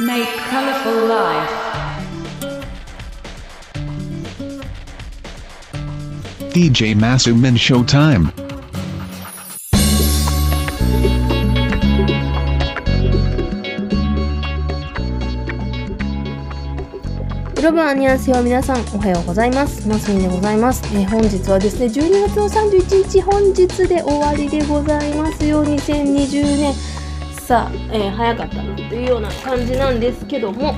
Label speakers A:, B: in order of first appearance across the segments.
A: Make colorful life.
B: DJ Masumin Showtime.
C: プロバーニャンセヨ皆さんおはようございますマスミンでございます、えー本日はですね12月の31日本日で終わりでございますよ2020年さ、えー早かったなというような感じなんですけども。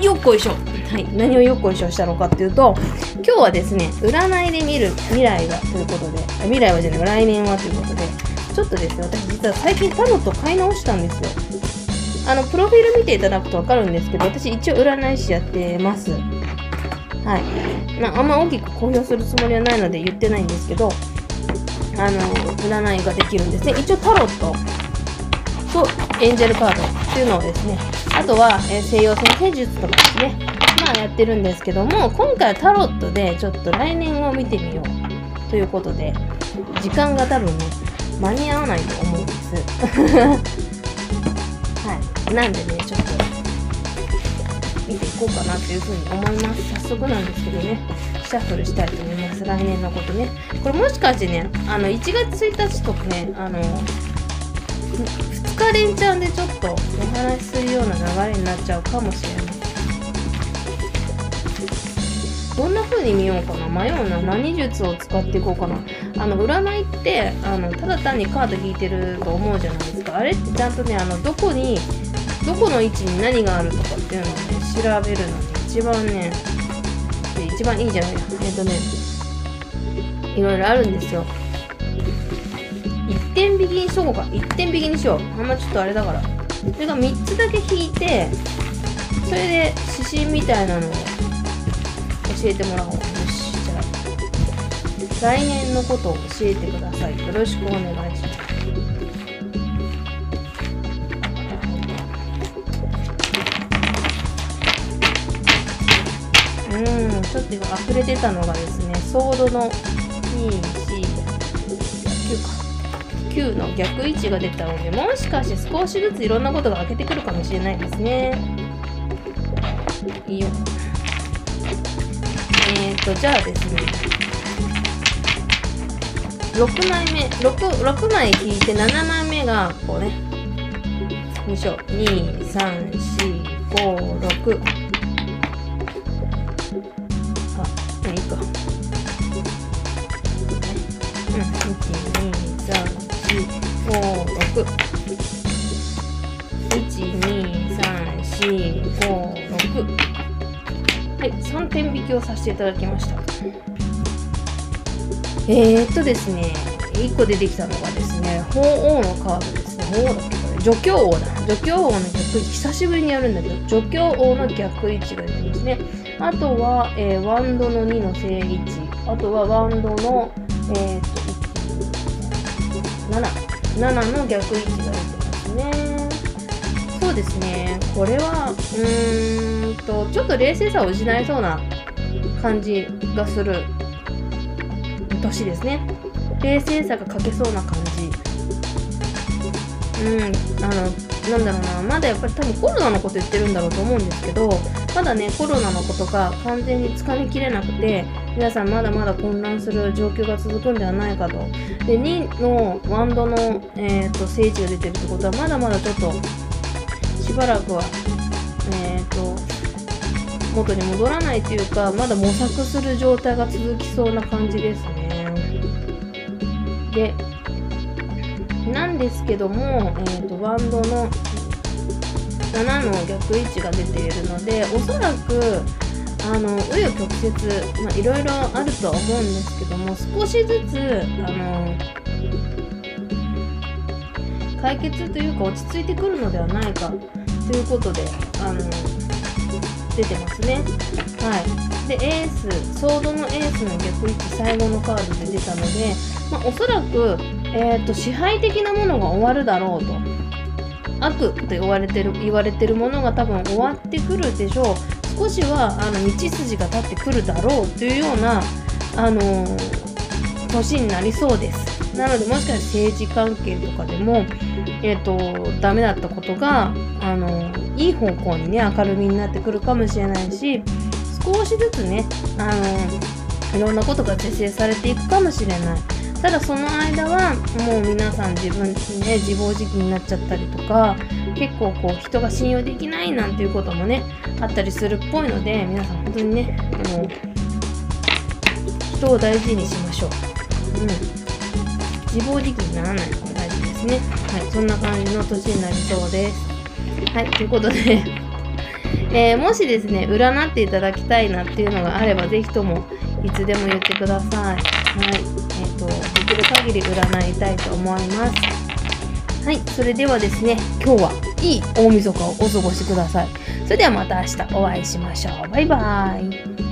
C: よっこいしょ。はい。何をよっこいしょしたのかっていうと今日はですね占いで見る未来はということで未来はじゃない来年はということでちょっとですね私実は最近タロット買い直したんですよ。あのプロフィール見ていただくと分かるんですけど私一応占い師やってます。はい、ま、あんま大きく公表するつもりはないので言ってないんですけどあの占いができるんですね。一応タロットとエンジェルカードっていうのをですねあとは、え西洋先生術とかですねまあやってるんですけども今回はタロットでちょっと来年を見てみようということで時間が多分ね間に合わないと思うんです。はい。なんでねちょっと見ていこうかなというふうに思います。早速なんですけどねシャッフルしたいと思います。来年のことね。これもしかしてねあの1月1日とかねあの2日連チャンでちょっとお話しするような流れになっちゃうかもしれない。どんな風に見ようかな。迷うな。何術を使っていこうかな。あの占いってあのただ単にカード引いてると思うじゃないですか。あれってちゃんとねあのどこにどこの位置に何があるとかっていうのをね調べるのに一番ね一番いいじゃない。ですかえっ、とねいろいろあるんですよ。一点引きにしとこうか一点引きにしよう。あんまちょっとあれだから。それが3つだけ引いてそれで指針みたいなのを教えてもらおう。よしじゃあ来年のことを教えてください。よろしくお願いします。うん、ちょっと今溢れてたのがですね、ソードの2、4、9か。9の逆位置が出たので、もしかして少しずついろんなことが開けてくるかもしれないですね。いいよ。えーと、じゃあですね、6枚目、6, 6枚引いて7枚目がこうね、2章、2、3、4、5、6。はい、3点引きをさせていただきました。えー、っとですね、1個出てきたのがですね、鳳凰のカードですね。鳳凰だっけこれ。助教王だ。助教王の逆位置。久しぶりにやるんだけど、助教王の逆位置が出てますね。あとは、えーワンドの2の正位置。あとはワンドの、えー、と、7。7の逆位置が出てますね。そうですね。これは、うーんと、ちょっと冷静さを失いそうな感じがする年ですね。冷静さが欠けそうな感じ。うん、あの、なんだろうな、まだやっぱり多分コロナのこと言ってるんだろうと思うんですけど、まだね、コロナのことが完全につかみきれなくて、皆さんまだまだ混乱する状況が続くんではないかと。で、2のワンドの、えー、と聖地が出てるってことは、まだまだちょっと、しばらくは、えっ、と、元に戻らないというか、まだ模索する状態が続きそうな感じですね。で、なんですけども、えー、とバンドの7の逆位置が出ているのでおそらくあの紆余曲折、まあ、いろいろあるとは思うんですけども少しずつあの解決というか落ち着いてくるのではないかということであの出てますね。はい、でエースソードのエースの逆位置最後のカードで出たので、まあ、おそらく、えー、と支配的なものが終わるだろうと。悪と言われてる言われてるものが多分終わってくるでしょう。少しはあの道筋が立ってくるだろうというような、あのー年になりそうです。なのでもしかして政治関係とかでもえっ、とダメだったことがあのいい方向にね明るみになってくるかもしれないし少しずつねあのいろんなことが是正されていくかもしれないただその間はもう皆さん自分ね自暴自棄になっちゃったりとか結構こう人が信用できないなんていうこともねあったりするっぽいので皆さん本当にねあの人を大事にしましょう。うん。自暴自棄にならないですね。はい。そんな感じの年になりそうです。はい。ということで、えーもしですね、占っていただきたいなっていうのがあれば、ぜひともいつでも言ってください。はい。えっ、と、できる限り占いたいと思います。はい。それではですね、今日はいい大晦日をお過ごしください。それではまた明日お会いしましょう。バイバーイ。